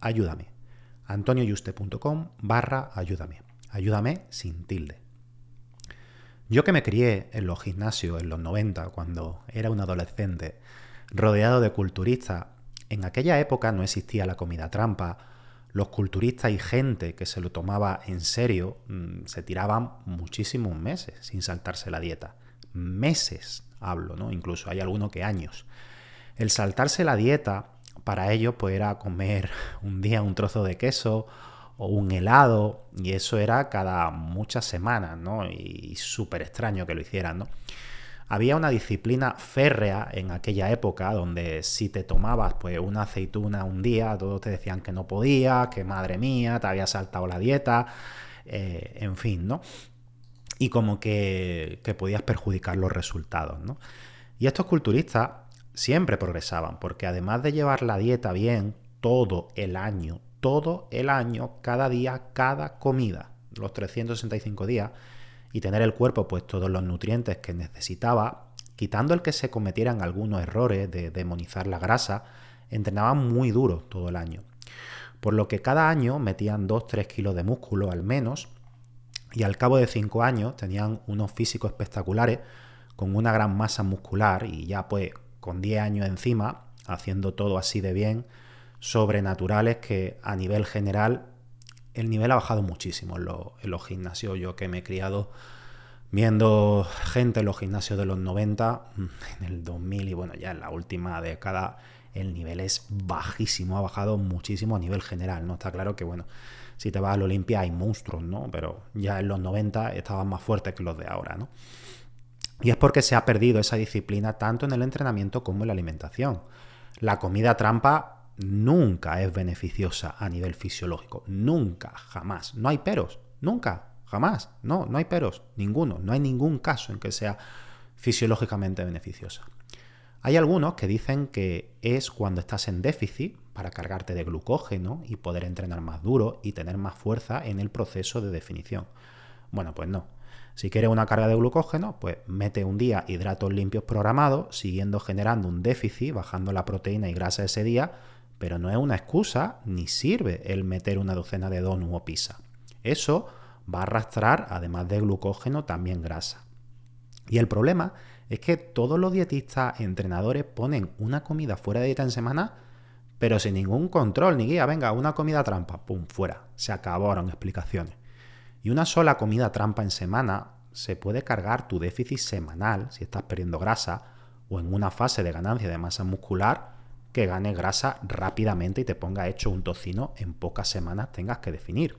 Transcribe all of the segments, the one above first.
ayúdame. antonioyuste.com barra ayúdame. Ayúdame sin tilde. Yo que me crié en los gimnasios en los 90, cuando era un adolescente, rodeado de culturistas, en aquella época no existía la comida trampa, los culturistas y gente que se lo tomaba en serio mm, se tiraban muchísimos meses sin saltarse la dieta. Meses, hablo, ¿no? Incluso hay algunos que años. El saltarse la dieta para ellos pues era comer un día un trozo de queso o un helado y eso era cada muchas semanas, ¿no? Y súper extraño que lo hicieran, ¿no? Había una disciplina férrea en aquella época donde si te tomabas pues una aceituna un día, todos te decían que no podía, que madre mía, te había saltado la dieta, eh, en fin, ¿no? Y como que, que podías perjudicar los resultados, ¿no? Y estos culturistas siempre progresaban, porque además de llevar la dieta bien todo el año, todo el año, cada día, cada comida, los 365 días, y tener el cuerpo pues todos los nutrientes que necesitaba, quitando el que se cometieran algunos errores de demonizar la grasa, entrenaban muy duro todo el año. Por lo que cada año metían 2-3 kilos de músculo al menos, y al cabo de 5 años tenían unos físicos espectaculares con una gran masa muscular y ya pues con 10 años encima, haciendo todo así de bien, sobrenaturales que a nivel general el nivel ha bajado muchísimo en, los gimnasios. Yo que me he criado viendo gente en los gimnasios de los 90, en el 2000 y bueno, ya en la última década el nivel es bajísimo, ha bajado muchísimo a nivel general, ¿no? Está claro que bueno, si te vas al Olimpia hay monstruos, ¿no? Pero ya en los 90 estaban más fuertes que los de ahora, ¿no? Y es porque se ha perdido esa disciplina tanto en el entrenamiento como en la alimentación. La comida trampa nunca es beneficiosa a nivel fisiológico. Nunca, jamás. No hay peros. Nunca, jamás. No, no hay peros. Ninguno. No hay ningún caso en que sea fisiológicamente beneficiosa. Hay algunos que dicen que es cuando estás en déficit para cargarte de glucógeno y poder entrenar más duro y tener más fuerza en el proceso de definición. Bueno, pues no. Si quieres una carga de glucógeno, pues mete un día hidratos limpios programados, siguiendo generando un déficit, bajando la proteína y grasa ese día, pero no es una excusa ni sirve el meter una docena de donuts o pizza. Eso va a arrastrar, además de glucógeno, también grasa. Y el problema es que todos los dietistas, entrenadores ponen una comida fuera de dieta en semana, pero sin ningún control ni guía. Venga, una comida trampa, pum, fuera. Se acabaron explicaciones. Y una sola comida trampa en semana se puede cargar tu déficit semanal si estás perdiendo grasa o en una fase de ganancia de masa muscular que gane grasa rápidamente y te ponga hecho un tocino en pocas semanas tengas que definir.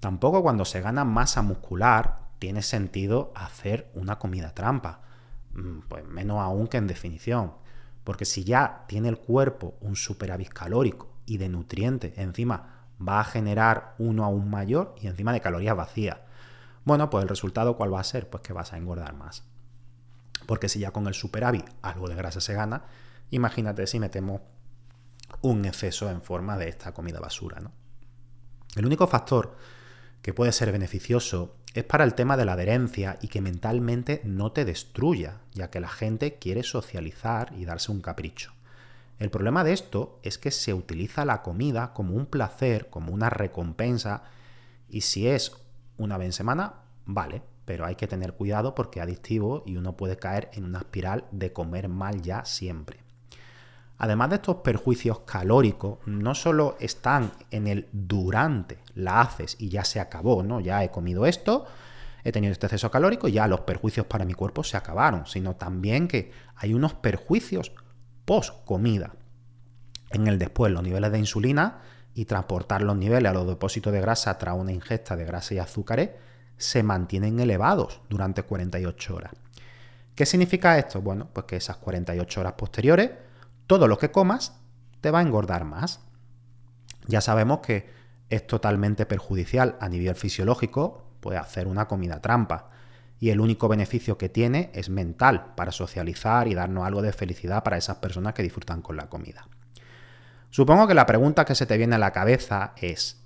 Tampoco cuando se gana masa muscular tiene sentido hacer una comida trampa, mm, pues menos aún que en definición, porque si ya tiene el cuerpo un superávit calórico y de nutrientes encima va a generar uno aún mayor y encima de calorías vacías. Bueno, pues el resultado cuál va a ser? Pues que vas a engordar más. Porque si ya con el superávit algo de grasa se gana, imagínate si metemos un exceso en forma de esta comida basura. ¿no? El único factor que puede ser beneficioso es para el tema de la adherencia y que mentalmente no te destruya, ya que la gente quiere socializar y darse un capricho. El problema de esto es que se utiliza la comida como un placer, como una recompensa, y si es una vez en semana, vale, pero hay que tener cuidado porque es adictivo y uno puede caer en una espiral de comer mal ya siempre. Además de estos perjuicios calóricos, no solo están en el durante, la haces y ya se acabó, ¿no? Ya he comido esto, he tenido este exceso calórico, ya los perjuicios para mi cuerpo se acabaron, sino también que hay unos perjuicios post comida. En el después, los niveles de insulina y transportar los niveles a los depósitos de grasa tras una ingesta de grasa y azúcares se mantienen elevados durante 48 horas. ¿Qué significa esto? Bueno, pues que esas 48 horas posteriores todo lo que comas te va a engordar más. Ya sabemos que es totalmente perjudicial a nivel fisiológico, puede hacer una comida trampa. Y el único beneficio que tiene es mental, para socializar y darnos algo de felicidad para esas personas que disfrutan con la comida. Supongo que la pregunta que se te viene a la cabeza es,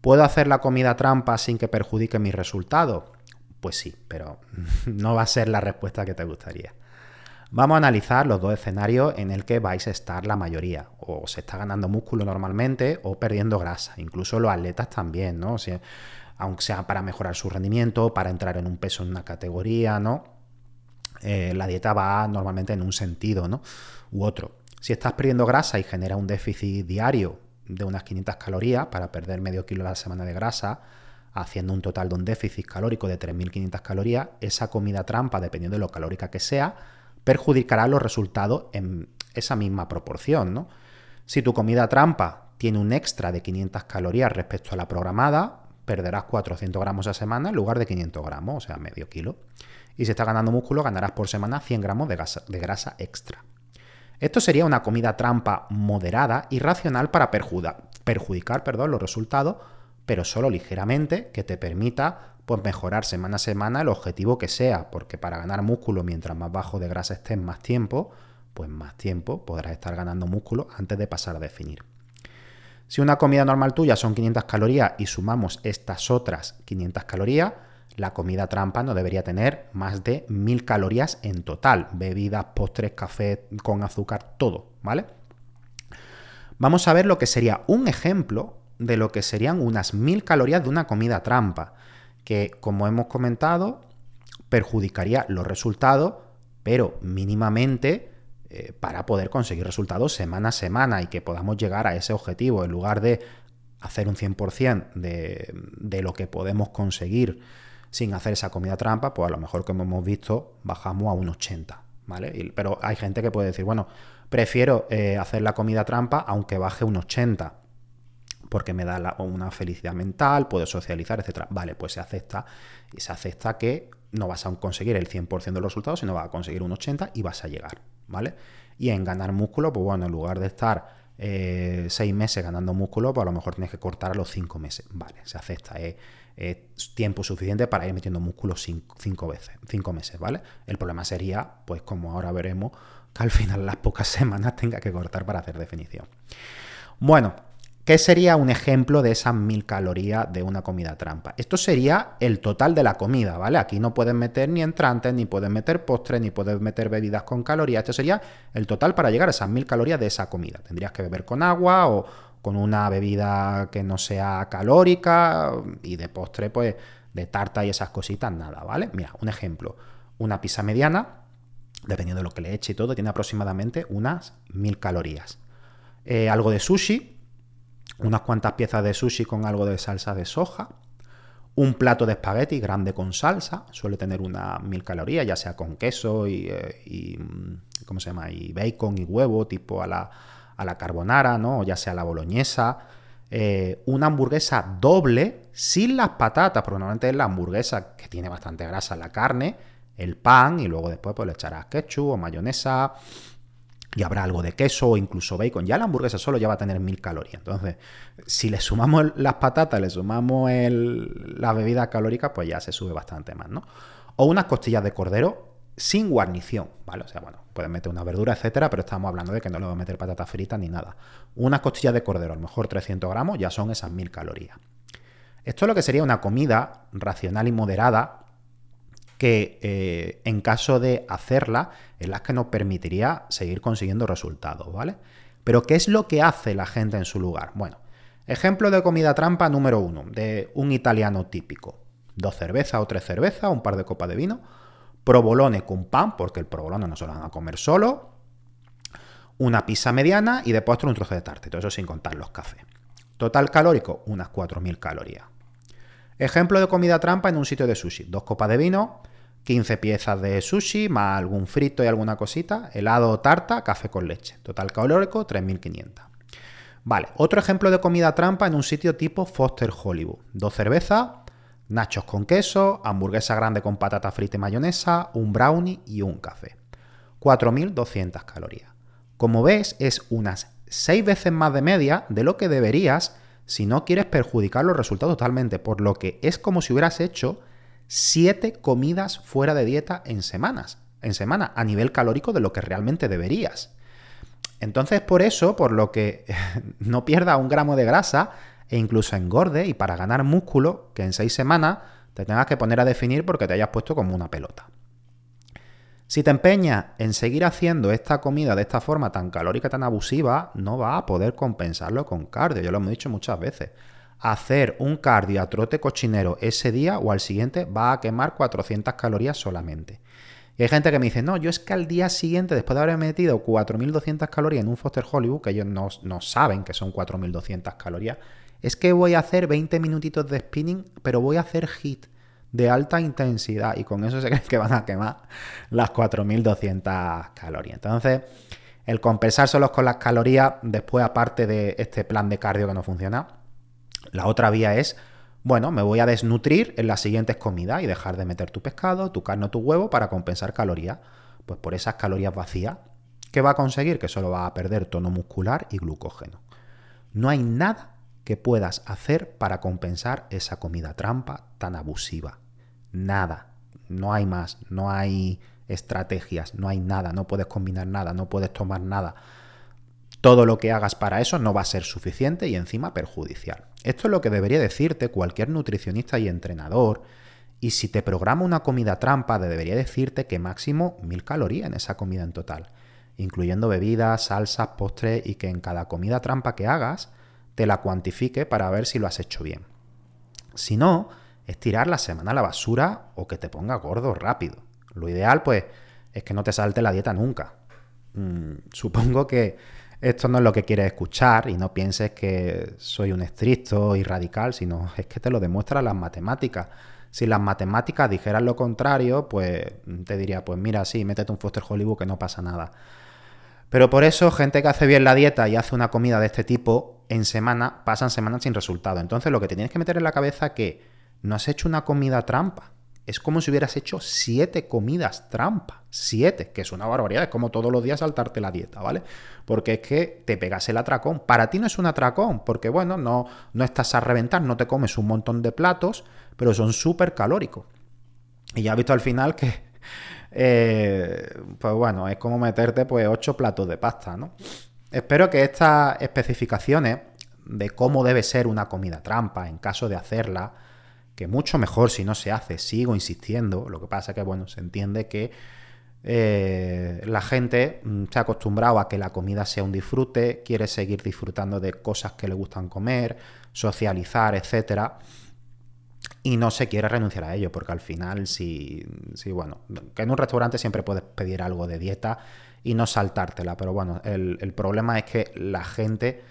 ¿puedo hacer la comida trampa sin que perjudique mi resultado? Pues sí, pero no va a ser la respuesta que te gustaría. Vamos a analizar los dos escenarios en el que vais a estar la mayoría. O se está ganando músculo normalmente o perdiendo grasa. Incluso los atletas también, ¿no? aunque sea para mejorar su rendimiento, para entrar en un peso en una categoría, ¿no? Eh, la dieta va normalmente en un sentido, ¿no? U otro. Si estás perdiendo grasa y genera un déficit diario de unas 500 calorías para perder medio kilo a la semana de grasa, haciendo un total de un déficit calórico de 3.500 calorías, esa comida trampa, dependiendo de lo calórica que sea, perjudicará los resultados en esa misma proporción. ¿no? Si tu comida trampa tiene un extra de 500 calorías respecto a la programada, perderás 400 gramos a semana en lugar de 500 gramos, o sea, medio kilo. Y si estás ganando músculo, ganarás por semana 100 gramos de grasa, de grasa extra. Esto sería una comida trampa moderada y racional para perjudicar perdón, los resultados, pero solo ligeramente, que te permita pues mejorar semana a semana el objetivo que sea, porque para ganar músculo mientras más bajo de grasa estés más tiempo, pues más tiempo podrás estar ganando músculo antes de pasar a definir. Si una comida normal tuya son 500 calorías y sumamos estas otras 500 calorías, la comida trampa no debería tener más de 1000 calorías en total, bebidas, postres, café con azúcar, todo, ¿vale? Vamos a ver lo que sería un ejemplo de lo que serían unas 1000 calorías de una comida trampa que, como hemos comentado, perjudicaría los resultados, pero mínimamente eh, para poder conseguir resultados semana a semana y que podamos llegar a ese objetivo, en lugar de hacer un 100% de, de lo que podemos conseguir sin hacer esa comida trampa, pues a lo mejor como hemos visto bajamos a un 80, ¿vale? pero hay gente que puede decir, bueno, prefiero eh, hacer la comida trampa aunque baje un 80 porque me da una felicidad mental, puedo socializar, etc. Vale, pues se acepta y se acepta que no vas a conseguir el 100% de los resultados, sino vas a conseguir un 80% y vas a llegar, ¿vale? Y en ganar músculo, pues bueno, en lugar de estar eh, seis meses ganando músculo, pues a lo mejor tienes que cortar a los cinco meses, ¿vale? Se acepta, es tiempo suficiente para ir metiendo músculo cinco, veces, cinco meses, ¿vale? El problema sería, pues como ahora veremos, que al final las pocas semanas tenga que cortar para hacer definición. Bueno, ¿Qué sería un ejemplo de esas mil calorías de una comida trampa? Esto sería el total de la comida, ¿vale? Aquí no puedes meter ni entrantes, ni puedes meter postres, ni puedes meter bebidas con calorías. Esto sería el total para llegar a esas mil calorías de esa comida. Tendrías que beber con agua o con una bebida que no sea calórica y de postre, pues de tarta y esas cositas, nada, ¿vale? Mira, un ejemplo. Una pizza mediana, dependiendo de lo que le eche y todo, tiene aproximadamente unas mil calorías. Eh, algo de sushi, unas cuantas piezas de sushi con algo de salsa de soja, un plato de espagueti grande con salsa, suele tener unas mil calorías, ya sea con queso y, eh, mm, ¿cómo se llama? Y bacon y huevo, tipo a la, a la carbonara, ¿no? O ya sea la boloñesa. Eh, una hamburguesa doble sin las patatas, porque normalmente es la hamburguesa que tiene bastante grasa la carne, el pan y luego después pues le echarás ketchup o mayonesa y habrá algo de queso o incluso bacon. Ya la hamburguesa solo ya va a tener mil calorías. Entonces, si le sumamos las patatas, le sumamos el, la bebida calórica, pues ya se sube bastante más, ¿no? O unas costillas de cordero sin guarnición, ¿vale? O sea, bueno, puedes meter una verdura, etcétera, pero estamos hablando de que no le voy a meter patatas fritas ni nada. Unas costillas de cordero, a lo mejor 300 gramos, ya son esas 1000 calorías. Esto es lo que sería una comida racional y moderada que eh, en caso de hacerla es la que nos permitiría seguir consiguiendo resultados, ¿vale? Pero ¿qué es lo que hace la gente en su lugar? Bueno, ejemplo de comida trampa número uno, de un italiano típico. Dos cervezas o tres cervezas, un par de copas de vino, provolone con pan, porque el provolone no se lo van a comer solo, una pizza mediana y de postre un trozo de tarte, todo eso sin contar los cafés. Total calórico, unas 4.000 calorías. Ejemplo de comida trampa en un sitio de sushi. Dos copas de vino, 15 piezas de sushi, más algún frito y alguna cosita, helado o tarta, café con leche. Total calórico, 3.500. Vale, otro ejemplo de comida trampa en un sitio tipo Foster Hollywood. Dos cervezas, nachos con queso, hamburguesa grande con patata frita y mayonesa, un brownie y un café. 4.200 calorías. Como ves, es unas 6 veces más de media de lo que deberías si no quieres perjudicar los resultados totalmente, por lo que es como si hubieras hecho siete comidas fuera de dieta en semanas, en semana, a nivel calórico de lo que realmente deberías. Entonces, por eso, por lo que no pierda un gramo de grasa e incluso engorde y para ganar músculo, que en seis semanas te tengas que poner a definir porque te hayas puesto como una pelota. Si te empeñas en seguir haciendo esta comida de esta forma tan calórica, tan abusiva, no vas a poder compensarlo con cardio. Yo lo hemos dicho muchas veces. Hacer un cardio a trote cochinero ese día o al siguiente va a quemar 400 calorías solamente. Y hay gente que me dice, no, yo es que al día siguiente, después de haber metido 4.200 calorías en un Foster Hollywood, que ellos no, no saben que son 4.200 calorías, es que voy a hacer 20 minutitos de spinning, pero voy a hacer HIT de alta intensidad y con eso se creen que van a quemar las 4.200 calorías. Entonces, el compensar solo con las calorías, después aparte de este plan de cardio que no funciona, la otra vía es, bueno, me voy a desnutrir en las siguientes comidas y dejar de meter tu pescado, tu carne o tu huevo para compensar calorías. Pues por esas calorías vacías, ¿qué va a conseguir? Que solo va a perder tono muscular y glucógeno. No hay nada que puedas hacer para compensar esa comida trampa tan abusiva. Nada. No hay más. No hay estrategias. No hay nada. No puedes combinar nada. No puedes tomar nada. Todo lo que hagas para eso no va a ser suficiente y encima perjudicial. Esto es lo que debería decirte cualquier nutricionista y entrenador. Y si te programa una comida trampa, debería decirte que máximo mil calorías en esa comida en total, incluyendo bebidas, salsas, postres y que en cada comida trampa que hagas te la cuantifique para ver si lo has hecho bien. Si no, es tirar la semana a la basura o que te ponga gordo rápido. Lo ideal, pues, es que no te salte la dieta nunca. Mm, supongo que esto no es lo que quieres escuchar y no pienses que soy un estricto y radical, sino es que te lo demuestra las matemáticas. Si las matemáticas dijeran lo contrario, pues te diría, pues mira, sí, métete un Foster Hollywood que no pasa nada. Pero por eso, gente que hace bien la dieta y hace una comida de este tipo en semana, pasan semanas sin resultado. Entonces, lo que te tienes que meter en la cabeza es que no has hecho una comida trampa. Es como si hubieras hecho siete comidas trampa. Siete, que es una barbaridad. Es como todos los días saltarte la dieta, ¿vale? Porque es que te pegas el atracón. Para ti no es un atracón, porque bueno, no, no estás a reventar, no te comes un montón de platos, pero son súper calóricos. Y ya has visto al final que eh, pues bueno, es como meterte pues ocho platos de pasta, ¿no? Espero que estas especificaciones de cómo debe ser una comida trampa en caso de hacerla, que mucho mejor si no se hace, sigo insistiendo, lo que pasa que, bueno, se entiende que eh, la gente mm, se ha acostumbrado a que la comida sea un disfrute, quiere seguir disfrutando de cosas que le gustan comer, socializar, etcétera y no se quiere renunciar a ello, porque al final, si, bueno, que en un restaurante siempre puedes pedir algo de dieta y no saltártela, pero bueno, el, problema es que la gente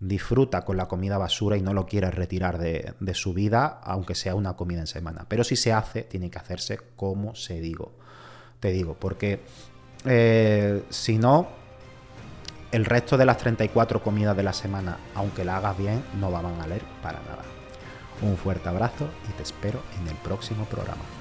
disfruta con la comida basura y no lo quiere retirar de, de, su vida, aunque sea una comida en semana. Pero si se hace, tiene que hacerse como se digo. Te digo, porque eh, si no, el resto de las 34 comidas de la semana, aunque la hagas bien, no van a valer para nada. Un fuerte abrazo y te espero en el próximo programa.